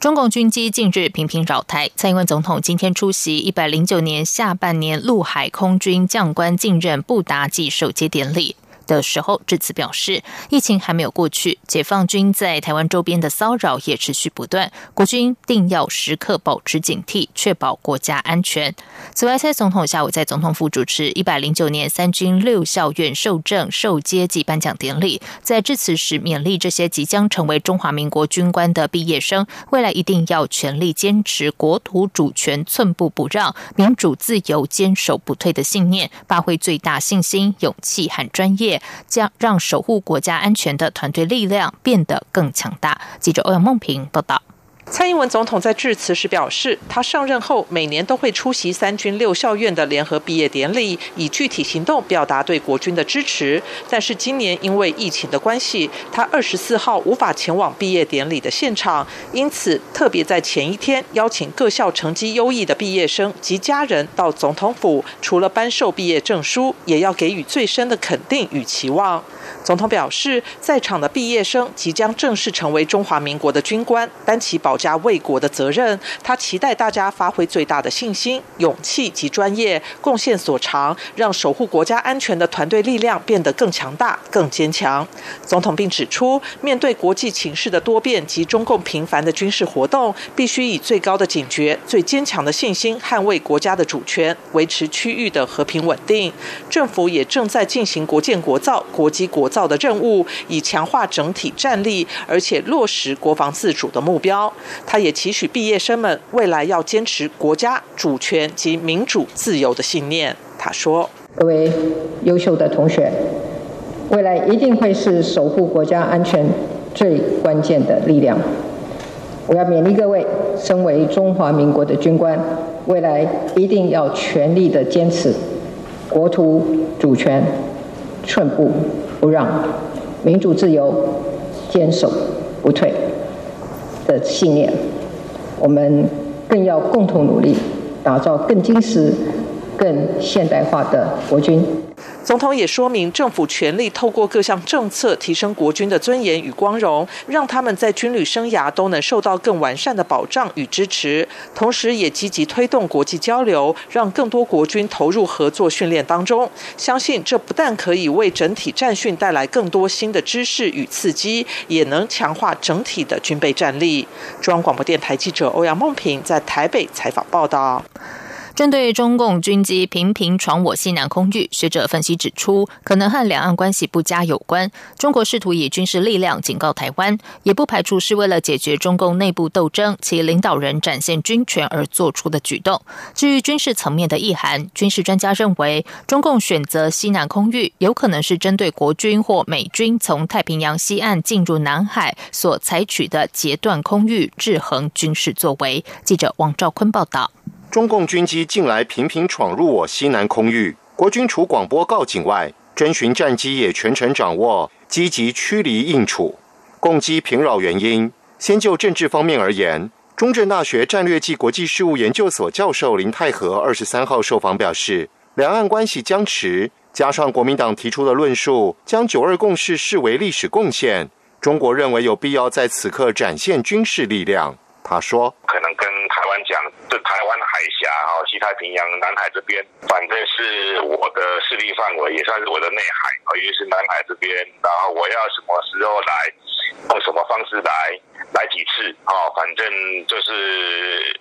中共军机近日频频扰台，蔡英文总统今天出席一百零九年下半年陆海空军将官进任布达暨首阶典礼。的时候，致辞表示，疫情还没有过去，解放军在台湾周边的骚扰也持续不断，国军定要时刻保持警惕，确保国家安全。此外，蔡总统下午在总统府主持一百零九年三军六校院受证授阶级颁奖典礼，在致辞时勉励这些即将成为中华民国军官的毕业生，未来一定要全力坚持国土主权寸步不让、民主自由坚守不退的信念，发挥最大信心、勇气和专业。将让守护国家安全的团队力量变得更强大。记者欧阳梦平报道。蔡英文总统在致辞时表示，他上任后每年都会出席三军六校院的联合毕业典礼，以具体行动表达对国军的支持。但是今年因为疫情的关系，他二十四号无法前往毕业典礼的现场，因此特别在前一天邀请各校成绩优异的毕业生及家人到总统府，除了颁授毕业证书，也要给予最深的肯定与期望。总统表示，在场的毕业生即将正式成为中华民国的军官，担起保家卫国的责任。他期待大家发挥最大的信心、勇气及专业，贡献所长，让守护国家安全的团队力量变得更强大、更坚强。总统并指出，面对国际情势的多变及中共频繁的军事活动，必须以最高的警觉、最坚强的信心，捍卫国家的主权，维持区域的和平稳定。政府也正在进行国建国造、国基国。造的任务，以强化整体战力，而且落实国防自主的目标。他也期许毕业生们未来要坚持国家主权及民主自由的信念。他说：“各位优秀的同学，未来一定会是守护国家安全最关键的力量。我要勉励各位，身为中华民国的军官，未来一定要全力的坚持国土主权，寸步。”不让民主自由坚守不退的信念，我们更要共同努力，打造更精实、更现代化的国军。总统也说明，政府全力透过各项政策提升国军的尊严与光荣，让他们在军旅生涯都能受到更完善的保障与支持。同时，也积极推动国际交流，让更多国军投入合作训练当中。相信这不但可以为整体战训带来更多新的知识与刺激，也能强化整体的军备战力。中央广播电台记者欧阳梦平在台北采访报道。针对中共军机频频闯我西南空域，学者分析指出，可能和两岸关系不佳有关。中国试图以军事力量警告台湾，也不排除是为了解决中共内部斗争，其领导人展现军权而做出的举动。至于军事层面的意涵，军事专家认为，中共选择西南空域，有可能是针对国军或美军从太平洋西岸进入南海所采取的截断空域制衡军事作为。记者王兆坤报道。中共军机近来频频闯入我西南空域，国军除广播告警外，侦巡战机也全程掌握，积极驱离应处。攻击频扰原因，先就政治方面而言，中正大学战略暨国际事务研究所教授林泰和二十三号受访表示，两岸关系僵持，加上国民党提出的论述，将九二共识视为历史贡献，中国认为有必要在此刻展现军事力量。他说：“可能跟台湾讲，这台湾海峡啊，西太平洋、南海这边，反正是我的势力范围，也算是我的内海啊，因为是南海这边，然后我要什么时候来，用什么方式来，来几次啊，反正就是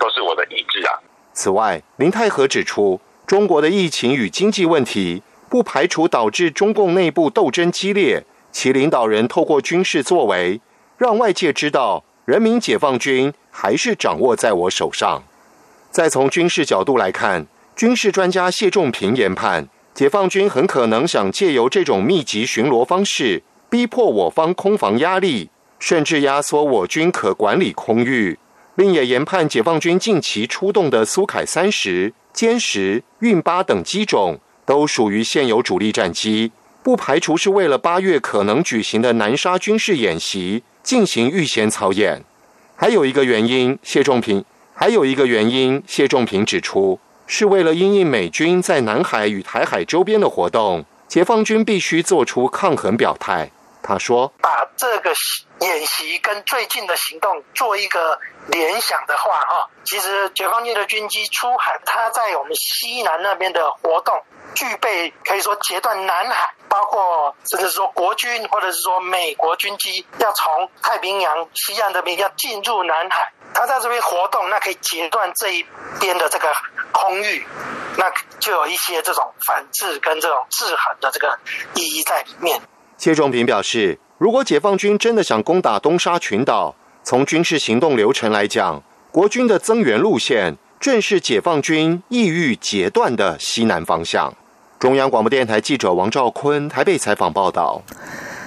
都是我的意志啊。”此外，林泰和指出，中国的疫情与经济问题，不排除导致中共内部斗争激烈，其领导人透过军事作为，让外界知道。人民解放军还是掌握在我手上。再从军事角度来看，军事专家谢仲平研判，解放军很可能想借由这种密集巡逻方式，逼迫我方空防压力，甚至压缩我军可管理空域。另也研判，解放军近期出动的苏凯三十、歼十、运八等机种，都属于现有主力战机，不排除是为了八月可能举行的南沙军事演习进行预先操演。还有一个原因，谢仲平还有一个原因，谢仲平指出，是为了因应美军在南海与台海周边的活动，解放军必须做出抗衡表态。他说：“把这个演习跟最近的行动做一个联想的话，哈，其实解放军的军机出海，它在我们西南那边的活动，具备可以说截断南海，包括甚至说国军或者是说美国军机要从太平洋西岸这边要进入南海，它在这边活动，那可以截断这一边的这个空域，那就有一些这种反制跟这种制衡的这个意义在里面。”谢仲平表示，如果解放军真的想攻打东沙群岛，从军事行动流程来讲，国军的增援路线正是解放军意欲截断的西南方向。中央广播电台记者王兆坤台北采访报道。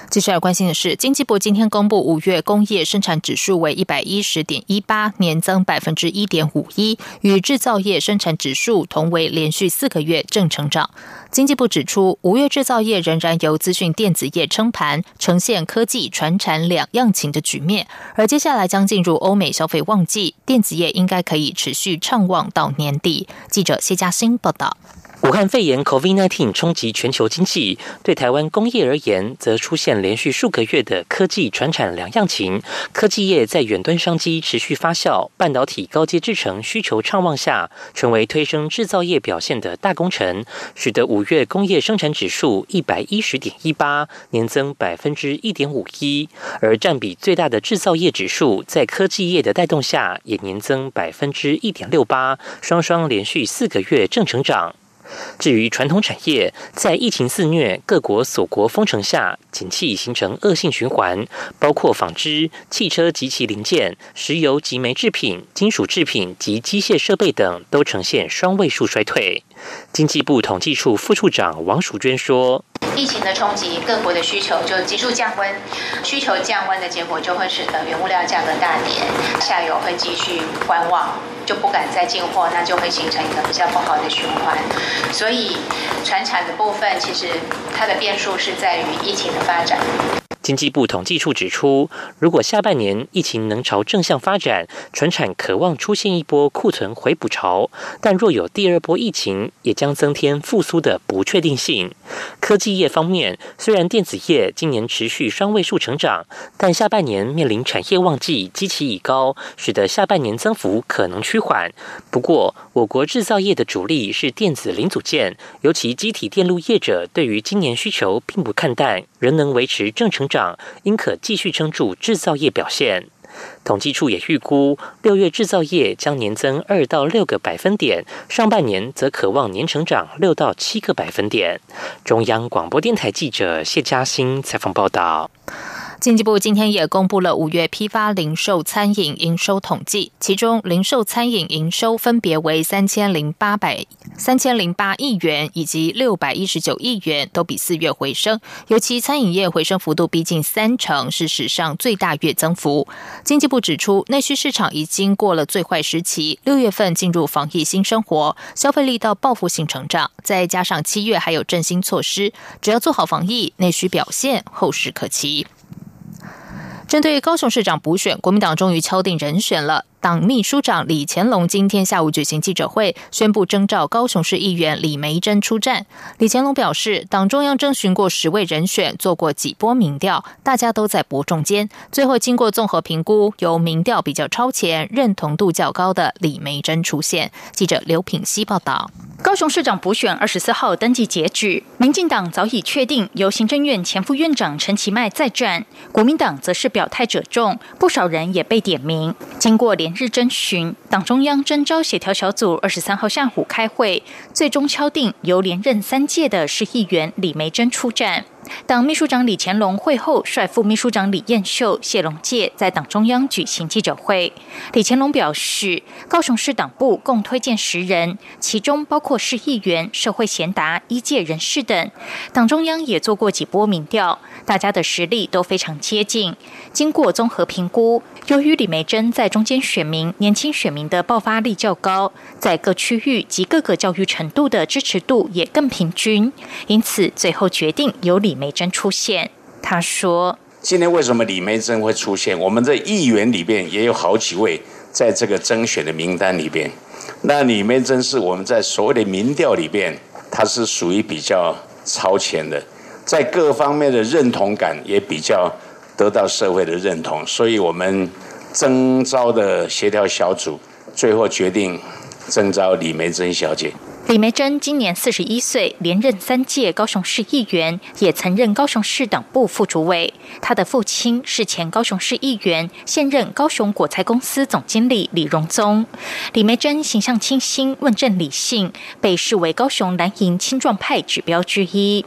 继续要关心的是，经济部今天公布五月工业生产指数为一百一十点一八，年增百分之一点五一，与制造业生产指数同为连续四个月正成长。经济部指出，五月制造业仍然由资讯电子业撑盘，呈现科技、传产两样情的局面。而接下来将进入欧美消费旺季，电子业应该可以持续畅旺到年底。记者谢嘉欣报道。武汉肺炎 （COVID-19） 冲击全球经济，对台湾工业而言，则出现连续数个月的科技传产两样情。科技业在远端商机持续发酵，半导体高阶制程需求畅旺下，成为推升制造业表现的大功臣，使得五月工业生产指数一百一十点一八，年增百分之一点五一。而占比最大的制造业指数，在科技业的带动下，也年增百分之一点六八，双双连续四个月正成长。至于传统产业，在疫情肆虐、各国锁国封城下，景气形成恶性循环，包括纺织、汽车及其零件、石油及煤制品、金属制品及机械设备等，都呈现双位数衰退。经济部统计处副处长王淑娟说。疫情的冲击，各国的需求就急速降温，需求降温的结果就会使得原物料价格大跌，下游会继续观望，就不敢再进货，那就会形成一个比较不好的循环。所以，船产的部分其实它的变数是在于疫情的发展。经济部统计处指出，如果下半年疫情能朝正向发展，船产渴望出现一波库存回补潮；但若有第二波疫情，也将增添复苏的不确定性。科技业方面，虽然电子业今年持续双位数成长，但下半年面临产业旺季，基期已高，使得下半年增幅可能趋缓。不过，我国制造业的主力是电子零组件，尤其机体电路业者对于今年需求并不看淡，仍能维持正成长。应可继续撑住制造业表现。统计处也预估，六月制造业将年增二到六个百分点，上半年则渴望年成长六到七个百分点。中央广播电台记者谢嘉欣采访报道。经济部今天也公布了五月批发零售餐饮营收统计，其中零售餐饮营收分别为三千零八百三千零八亿元以及六百一十九亿元，都比四月回升。尤其餐饮业回升幅度逼近三成，是史上最大月增幅。经济部指出，内需市场已经过了最坏时期，六月份进入防疫新生活，消费力到报复性成长，再加上七月还有振兴措施，只要做好防疫，内需表现后市可期。针对高雄市长补选，国民党终于敲定人选了。党秘书长李乾龙今天下午举行记者会，宣布征召高雄市议员李梅珍出战。李乾龙表示，党中央征询过十位人选，做过几波民调，大家都在伯仲间，最后经过综合评估，由民调比较超前、认同度较高的李梅珍出现。记者刘品希报道。高雄市长补选二十四号登记截止，民进党早已确定由行政院前副院长陈其迈再战，国民党则是表态者众，不少人也被点名。经过连日征询，党中央征召协调小组二十三号下午开会，最终敲定由连任三届的市议员李梅珍出战。党秘书长李乾隆会后率副秘书长李彦秀、谢龙介在党中央举行记者会。李乾隆表示，高雄市党部共推荐十人，其中包括市议员、社会贤达、医界人士等。党中央也做过几波民调，大家的实力都非常接近。经过综合评估，由于李梅珍在中间选民、年轻选民的爆发力较高，在各区域及各个教育程度的支持度也更平均，因此最后决定由李梅珍出现。他说：“今天为什么李梅珍会出现？我们的议员里边也有好几位在这个征选的名单里边。那李梅珍是我们在所谓的民调里边，他是属于比较超前的，在各方面的认同感也比较。”得到社会的认同，所以我们征招的协调小组最后决定征召李梅珍小姐。李梅珍今年四十一岁，连任三届高雄市议员，也曾任高雄市党部副主委。他的父亲是前高雄市议员，现任高雄果菜公司总经理李荣宗。李梅珍形象清新，问政理性，被视为高雄蓝营青壮派指标之一。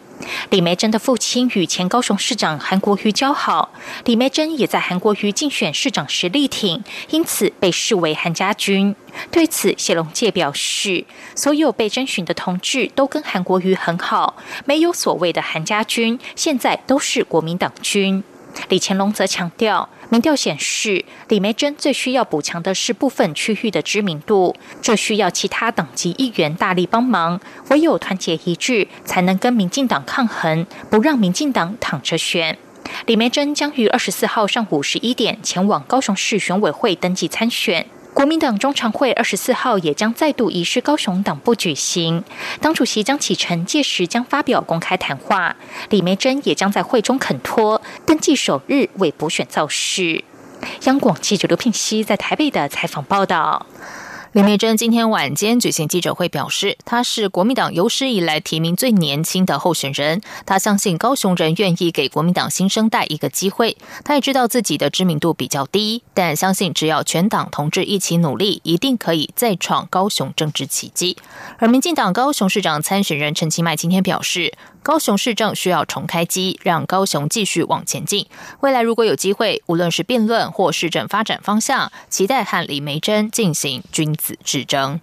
李梅珍的父亲与前高雄市长韩国瑜交好，李梅珍也在韩国瑜竞选市长时力挺，因此被视为韩家军。对此，谢龙介表示，所有被征询的同志都跟韩国瑜很好，没有所谓的韩家军，现在都是国民党军。李乾隆则强调。民调显示，李梅珍最需要补强的是部分区域的知名度，这需要其他等级议员大力帮忙。唯有团结一致，才能跟民进党抗衡，不让民进党躺着选。李梅珍将于二十四号上午十一点前往高雄市选委会登记参选。国民党中常会二十四号也将再度移师高雄党部举行，党主席江启臣届时将发表公开谈话，李梅珍也将在会中恳托登记首日为补选造势。央广记者刘聘熙在台北的采访报道。李梅珍今天晚间举行记者会，表示她是国民党有史以来提名最年轻的候选人。她相信高雄人愿意给国民党新生代一个机会。她也知道自己的知名度比较低，但相信只要全党同志一起努力，一定可以再创高雄政治奇迹。而民进党高雄市长参选人陈其迈今天表示。高雄市政需要重开机，让高雄继续往前进。未来如果有机会，无论是辩论或市政发展方向，期待和李梅珍进行君子之争。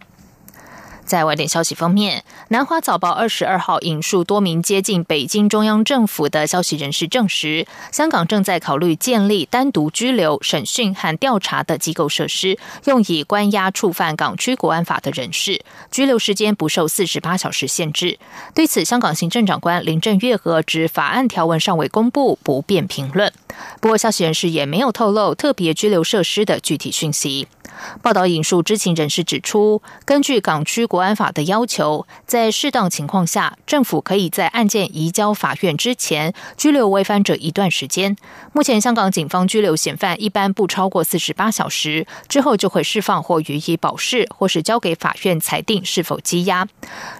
在外电消息方面，南华早报二十二号引述多名接近北京中央政府的消息人士证实，香港正在考虑建立单独拘留、审讯和调查的机构设施，用以关押触犯港区国安法的人士，拘留时间不受四十八小时限制。对此，香港行政长官林郑月娥指法案条文尚未公布，不便评论。不过，消息人士也没有透露特别拘留设施的具体讯息。报道引述知情人士指出，根据港区国安法的要求，在适当情况下，政府可以在案件移交法院之前拘留违反者一段时间。目前，香港警方拘留嫌犯一般不超过四十八小时，之后就会释放或予以保释，或是交给法院裁定是否羁押。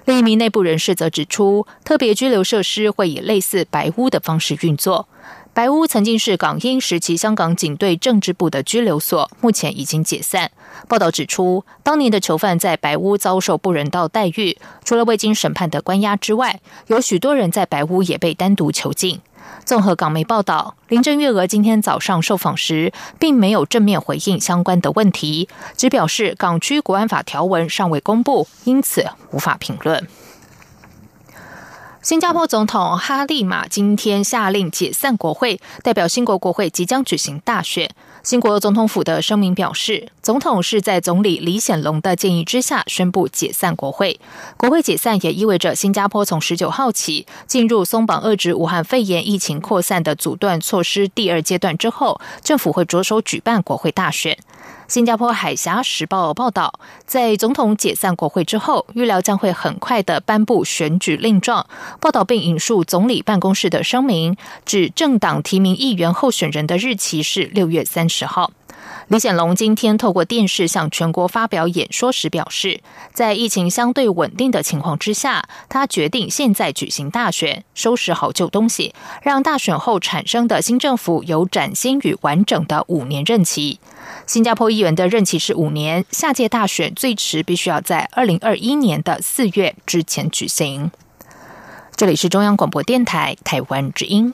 另一名内部人士则指出，特别拘留设施会以类似白屋的方式运作。白屋曾经是港英时期香港警队政治部的拘留所，目前已经解散。报道指出，当年的囚犯在白屋遭受不人道待遇，除了未经审判的关押之外，有许多人在白屋也被单独囚禁。综合港媒报道，林郑月娥今天早上受访时，并没有正面回应相关的问题，只表示港区国安法条文尚未公布，因此无法评论。新加坡总统哈利马今天下令解散国会，代表新国国会即将举行大选。新国总统府的声明表示，总统是在总理李显龙的建议之下宣布解散国会。国会解散也意味着新加坡从十九号起进入松绑遏制武汉肺炎疫情扩散的阻断措施第二阶段之后，政府会着手举办国会大选。新加坡海峡时报报道，在总统解散国会之后，预料将会很快的颁布选举令状。报道并引述总理办公室的声明，指政党提名议员候选人的日期是六月三十号。李显龙今天透过电视向全国发表演说时表示，在疫情相对稳定的情况之下，他决定现在举行大选，收拾好旧东西，让大选后产生的新政府有崭新与完整的五年任期。新加坡议员的任期是五年，下届大选最迟必须要在二零二一年的四月之前举行。这里是中央广播电台台湾之音。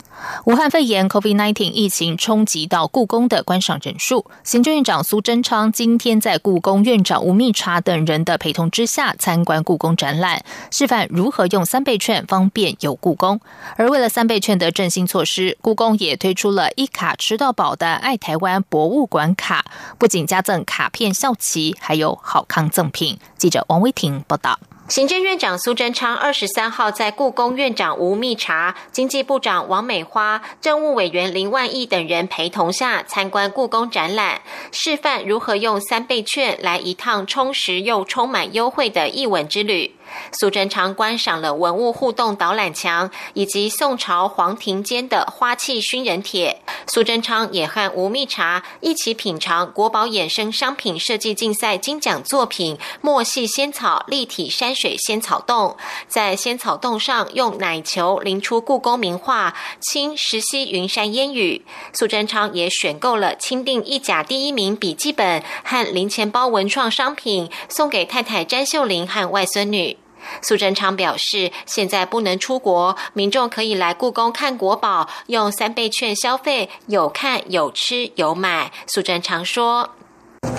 武汉肺炎 （COVID-19） 疫情冲击到故宫的观赏人数。行政院长苏贞昌今天在故宫院长吴密察等人的陪同之下参观故宫展览，示范如何用三倍券方便游故宫。而为了三倍券的振兴措施，故宫也推出了一卡吃到饱的爱台湾博物馆卡，不仅加赠卡片校旗，还有好康赠品。记者王威婷报道。行政院长苏贞昌二十三号在故宫院长吴密察、经济部长王美花、政务委员林万亿等人陪同下参观故宫展览，示范如何用三倍券来一趟充实又充满优惠的一吻之旅。苏贞昌观赏了文物互动导览墙以及宋朝皇庭间的花器熏人帖。苏贞昌也和吴蜜茶一起品尝国宝衍生商品设计竞赛金奖作品墨系仙草立体山水仙草洞，在仙草洞上用奶球淋出故宫名画“清石溪云山烟雨”。苏贞昌也选购了钦定一甲第一名笔记本和零钱包文创商品，送给太太詹秀玲和外孙女。苏贞昌表示，现在不能出国，民众可以来故宫看国宝，用三倍券消费，有看有吃有买。苏贞昌说：“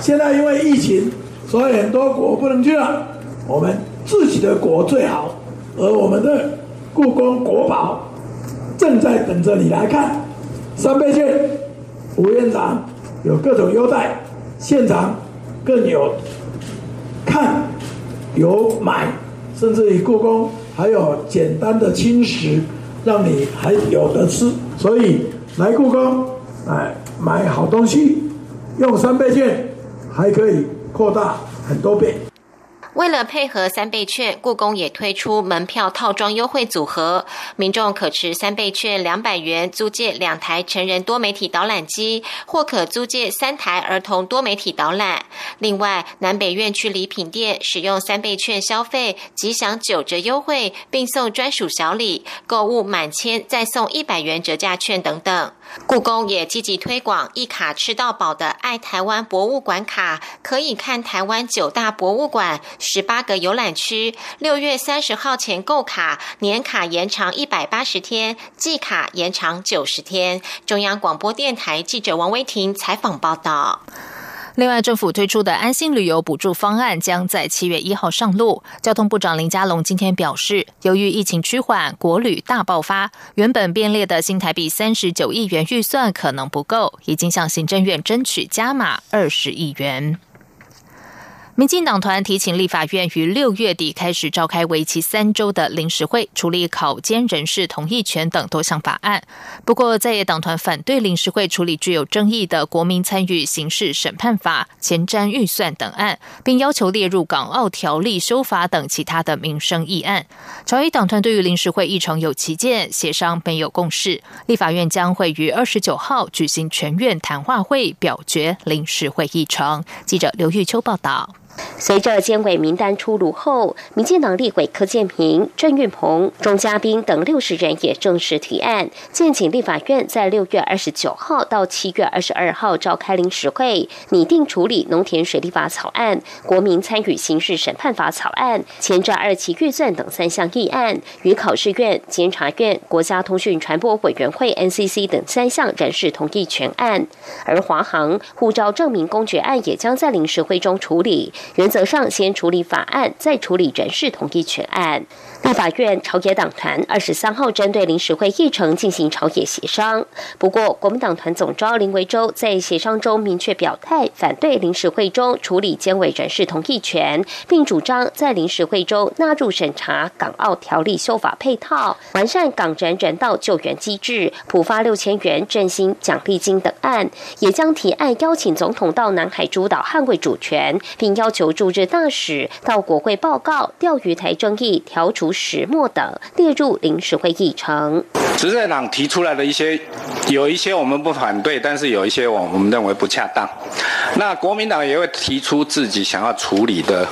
现在因为疫情，所以很多国不能去了，我们自己的国最好，而我们的故宫国宝正在等着你来看。三倍券，吴院长有各种优待，现场更有看有买。”甚至于故宫还有简单的轻食，让你还有得吃。所以来故宫，哎，买好东西，用三倍券，还可以扩大很多倍。为了配合三倍券，故宫也推出门票套装优惠组合，民众可持三倍券两百元租借两台成人多媒体导览机，或可租借三台儿童多媒体导览。另外，南北院区礼品店使用三倍券消费，即享九折优惠，并送专属小礼，购物满千再送一百元折价券等等。故宫也积极推广一卡吃到饱的爱台湾博物馆卡，可以看台湾九大博物馆。十八个游览区，六月三十号前购卡，年卡延长一百八十天，季卡延长九十天。中央广播电台记者王威婷采访报道。另外，政府推出的安心旅游补助方案将在七月一号上路。交通部长林佳龙今天表示，由于疫情趋缓，国旅大爆发，原本编列的新台币三十九亿元预算可能不够，已经向行政院争取加码二十亿元。民进党团提请立法院于六月底开始召开为期三周的临时会，处理考监人士同意权等多项法案。不过，在野党团反对临时会处理具有争议的《国民参与刑事审判法》、前瞻预算等案，并要求列入《港澳条例》修法等其他的民生议案。朝野党团对于临时会议程有旗舰，协商没有共识。立法院将会于二十九号举行全院谈话会，表决临时会议程。记者刘玉秋报道。随着监委名单出炉后，民进党立委柯建平、郑运鹏、钟嘉宾等六十人也正式提案，建请立法院在六月二十九号到七月二十二号召开临时会，拟定处理农田水利法草案、国民参与刑事审判法草案、前瞻二期预算等三项议案，与考试院、监察院、国家通讯传播委员会 NCC 等三项人事同意权案，而华航护照证明公决案也将在临时会中处理。原则上先处理法案，再处理人事同意权案。立法院朝野党团二十三号针对临时会议程进行朝野协商，不过国民党团总召林维洲在协商中明确表态，反对临时会中处理监委人事同意权，并主张在临时会中纳入审查港澳条例修法配套，完善港人人道救援机制，普发六千元振兴奖励金等案，也将提案邀请总统到南海诸岛捍卫主权，并邀求驻日大使到国会报告钓鱼台争议，调除。石墨等列入临时会议程。执政党提出来的一些，有一些我们不反对，但是有一些我我们认为不恰当。那国民党也会提出自己想要处理的，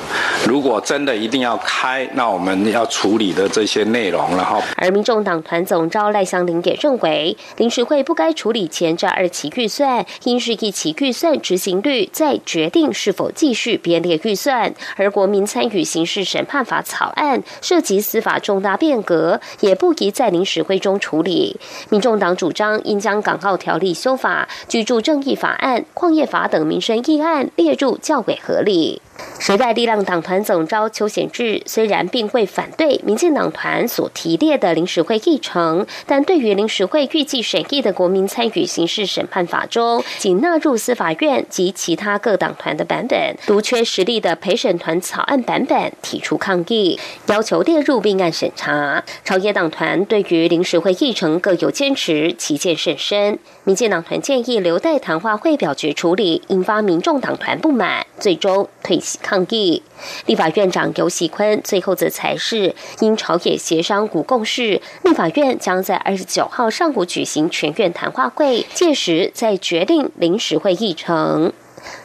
如果真的一定要开，那我们要处理的这些内容，然后。而民众党团总召赖香林也认为，临时会不该处理前这二期预算，应是一期预算执行率再决定是否继续编列预算。而国民参与刑事审判法草案涉及。司法重大变革也不宜在临时会中处理。民众党主张应将港澳条例修法、居住正义法案、矿业法等民生议案列入较为合理。时代力量党团总召邱显志虽然并未反对民进党团所提列的临时会议程，但对于临时会预计审议的国民参与刑事审判法中仅纳入司法院及其他各党团的版本，独缺实力的陪审团草案版本，提出抗议，要求列入并案审查。朝野党团对于临时会议程各有坚持，其见甚深。民进党团建议留待谈话会表决处理，引发民众党团不满，最终退。抗议，立法院长游喜坤最后则才是因朝野协商无共识，立法院将在二十九号上午举行全院谈话会，届时再决定临时会议程。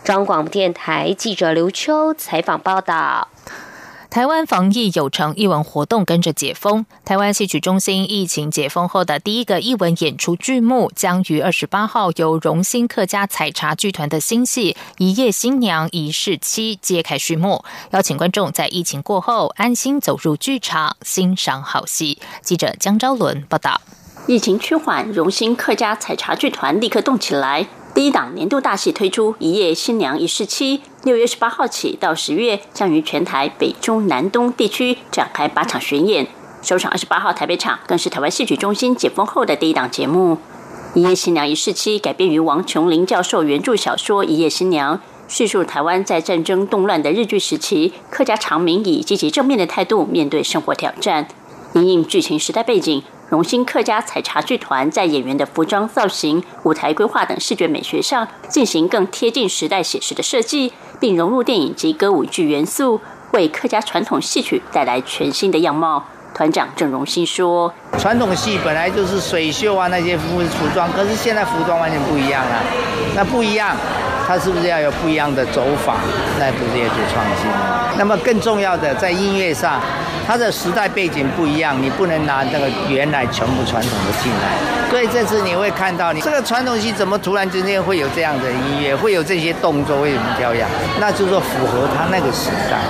中央广播电台记者刘秋采访报道。台湾防疫有成，艺文活动跟着解封。台湾戏曲中心疫情解封后的第一个艺文演出剧目，将于二十八号由荣兴客家采茶剧团的新戏《一夜新娘一世妻》揭开序幕，邀请观众在疫情过后安心走入剧场欣赏好戏。记者江昭伦报道。疫情趋缓，荣兴客家采茶剧团立刻动起来。第一档年度大戏推出《一夜新娘一世妻》，六月十八号起到十月，将于全台北中南东地区展开八场巡演。首场二十八号台北场，更是台湾戏曲中心解封后的第一档节目。《一夜新娘一世妻》改编于王琼林教授原著小说《一夜新娘》，叙述台湾在战争动乱的日据时期，客家长民以积极正面的态度面对生活挑战。因应剧情时代背景。荣兴客家采茶剧团在演员的服装造型、舞台规划等视觉美学上进行更贴近时代写实的设计，并融入电影及歌舞剧元素，为客家传统戏曲带来全新的样貌。团长郑荣兴说：“传统戏本来就是水袖啊那些服服装，可是现在服装完全不一样了。那不一样，它是不是要有不一样的走法？那不是也就创新？那么更重要的，在音乐上。”它的时代背景不一样，你不能拿那个原来全部传统的进来，所以这次你会看到，你这个传统戏怎么突然之间会有这样的音乐，会有这些动作，为什么这样？那就是说符合他那个时代。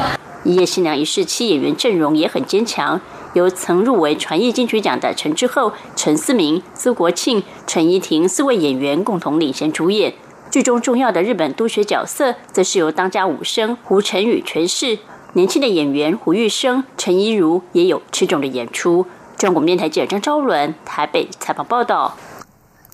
一夜新娘一世七演员阵容也很坚强，由曾入围传艺金曲奖的陈之后、陈思明、苏国庆、陈怡婷四位演员共同领衔主演。剧中重要的日本督学角色，则是由当家武生胡晨宇诠释。年轻的演员胡玉生、陈怡如也有吃重的演出。中国电台记者张昭伦台北采访报道。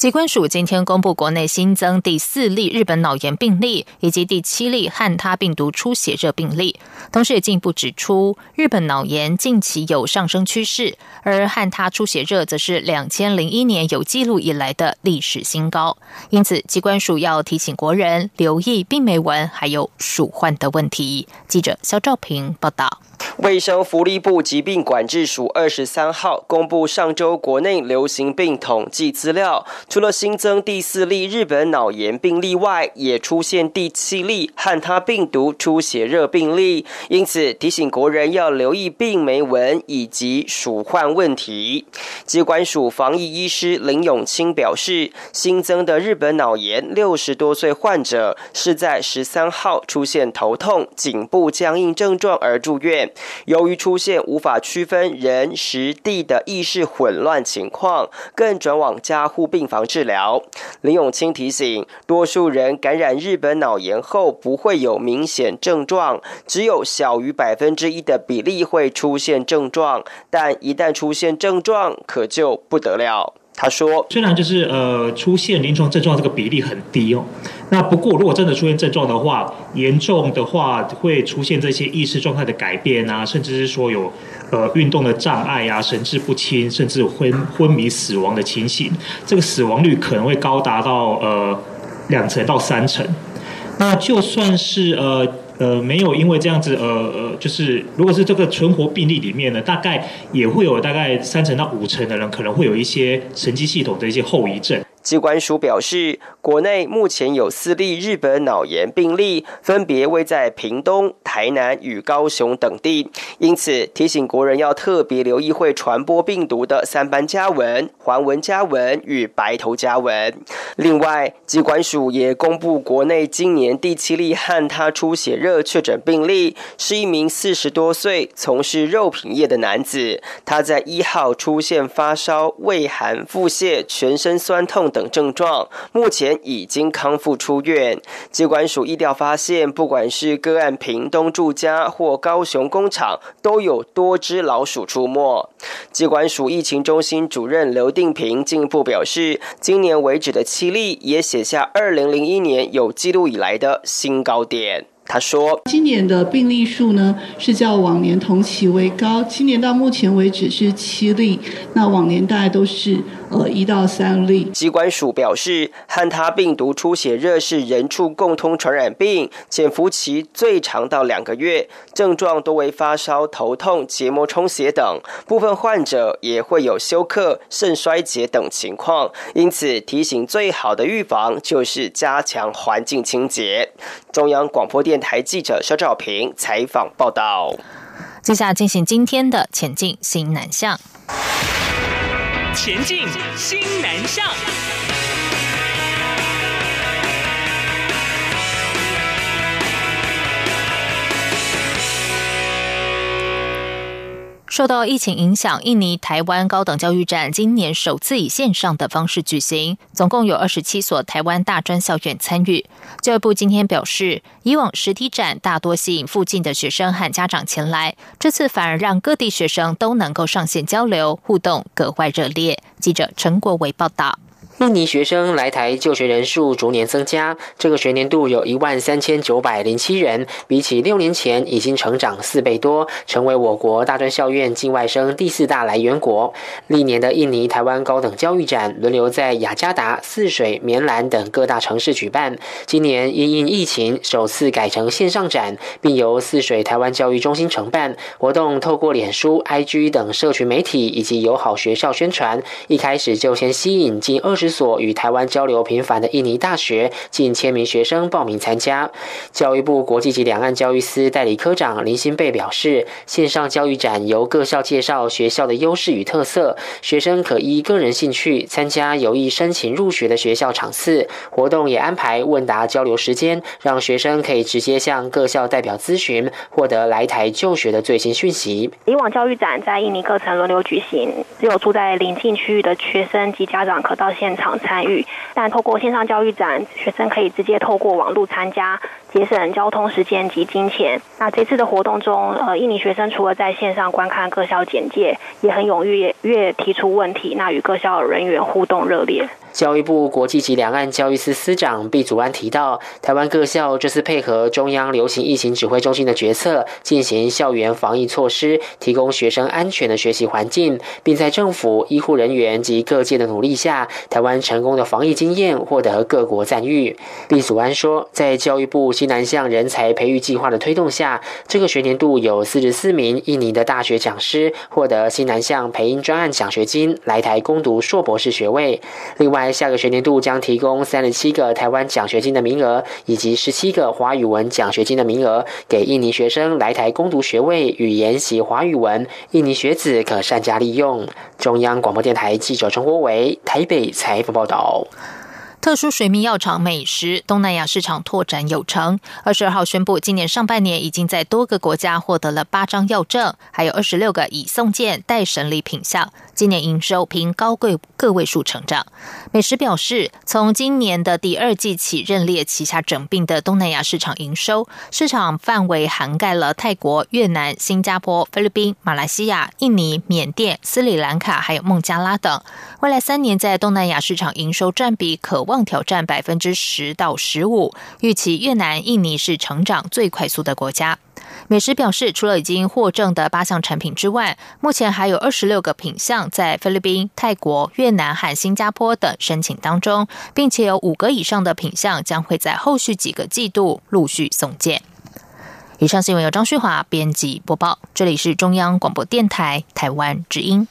机关署今天公布，国内新增第四例日本脑炎病例，以及第七例汉他病毒出血热病例。同时也进一步指出，日本脑炎近期有上升趋势，而汉他出血热则是两千零一年有记录以来的历史新高。因此，机关署要提醒国人留意病媒蚊还有鼠患的问题。记者肖兆平报道。卫生福利部疾病管制署二十三号公布上周国内流行病统计资料，除了新增第四例日本脑炎病例外，也出现第七例汉他病毒出血热病例，因此提醒国人要留意病媒蚊以及鼠患问题。机关署防疫医师林永清表示，新增的日本脑炎六十多岁患者是在十三号出现头痛、颈部僵硬症状而住院。由于出现无法区分人、实、地的意识混乱情况，更转往加护病房治疗。林永清提醒，多数人感染日本脑炎后不会有明显症状，只有小于百分之一的比例会出现症状，但一旦出现症状，可就不得了。他说：“虽然就是呃出现临床症状这个比例很低哦，那不过如果真的出现症状的话，严重的话会出现这些意识状态的改变啊，甚至是说有呃运动的障碍啊、神志不清，甚至昏昏迷死亡的情形。这个死亡率可能会高达到呃两成到三成。那就算是呃。”呃，没有，因为这样子，呃呃，就是如果是这个存活病例里面呢，大概也会有大概三成到五成的人可能会有一些神经系统的一些后遗症。机关署表示，国内目前有四例日本脑炎病例，分别位在屏东、台南与高雄等地，因此提醒国人要特别留意会传播病毒的三斑家蚊、环纹家蚊与白头家蚊。另外，机关署也公布国内今年第七例汉他出血热确诊病例，是一名四十多岁从事肉品业的男子，他在一号出现发烧、畏寒、腹泻、全身酸痛。等症状，目前已经康复出院。机关署意调发现，不管是个案屏东住家或高雄工厂，都有多只老鼠出没。机关署疫情中心主任刘定平进一步表示，今年为止的七例也写下二零零一年有记录以来的新高点。他说：“今年的病例数呢是较往年同期为高，今年到目前为止是七例，那往年大概都是。”呃，一到三例。机关署表示，汉他病毒出血热是人畜共通传染病，潜伏期最长到两个月，症状多为发烧、头痛、结膜充血等，部分患者也会有休克、肾衰竭等情况。因此，提醒最好的预防就是加强环境清洁。中央广播电台记者肖兆平采访报道。接下来进行今天的前进新南向。前进，新南向。受到疫情影响，印尼台湾高等教育展今年首次以线上的方式举行，总共有二十七所台湾大专校院参与。教育部今天表示，以往实体展大多吸引附近的学生和家长前来，这次反而让各地学生都能够上线交流互动，格外热烈。记者陈国伟报道。印尼学生来台就学人数逐年增加，这个学年度有一万三千九百零七人，比起六年前已经成长四倍多，成为我国大专校院境外生第四大来源国。历年的印尼台湾高等教育展轮流在雅加达、泗水、棉兰等各大城市举办，今年因应疫情，首次改成线上展，并由泗水台湾教育中心承办活动，透过脸书、IG 等社群媒体以及友好学校宣传，一开始就先吸引近二十。所与台湾交流频繁的印尼大学近千名学生报名参加。教育部国际及两岸教育司代理科长林新贝表示，线上教育展由各校介绍学校的优势与特色，学生可依个人兴趣参加有意申请入学的学校场次。活动也安排问答交流时间，让学生可以直接向各校代表咨询，获得来台就学的最新讯息。以往教育展在印尼各层轮流举行，只有住在邻近区域的学生及家长可到现场。场参与，但透过线上教育展，学生可以直接透过网络参加，节省交通时间及金钱。那这次的活动中，呃，印尼学生除了在线上观看各校简介，也很踊跃，跃提出问题，那与各校人员互动热烈。教育部国际及两岸教育司司长毕祖安提到，台湾各校这次配合中央流行疫情指挥中心的决策，进行校园防疫措施，提供学生安全的学习环境，并在政府、医护人员及各界的努力下，台湾成功的防疫经验获得各国赞誉。毕祖安说，在教育部西南向人才培育计划的推动下，这个学年度有四十四名印尼的大学讲师获得西南向培英专案奖学金，来台攻读硕博士学位。另外，下个学年度将提供三十七个台湾奖学金的名额，以及十七个华语文奖学金的名额，给印尼学生来台攻读学位与研习华语文。印尼学子可善加利用。中央广播电台记者陈国伟台北采访报道。特殊水蜜药厂美食东南亚市场拓展有成。二十二号宣布，今年上半年已经在多个国家获得了八张药证，还有二十六个已送件待审理品项。今年营收凭高贵个位数成长。美食表示，从今年的第二季起，认列旗下整并的东南亚市场营收，市场范围涵盖了泰国、越南、新加坡、菲律宾、马来西亚、印尼、缅甸、斯里兰卡，还有孟加拉等。未来三年在东南亚市场营收占比可望挑战百分之十到十五，预期越南、印尼是成长最快速的国家。美食表示，除了已经获证的八项产品之外，目前还有二十六个品项在菲律宾、泰国、越南和新加坡等申请当中，并且有五个以上的品项将会在后续几个季度陆续送件。以上新闻由张旭华编辑播报，这里是中央广播电台台湾之音。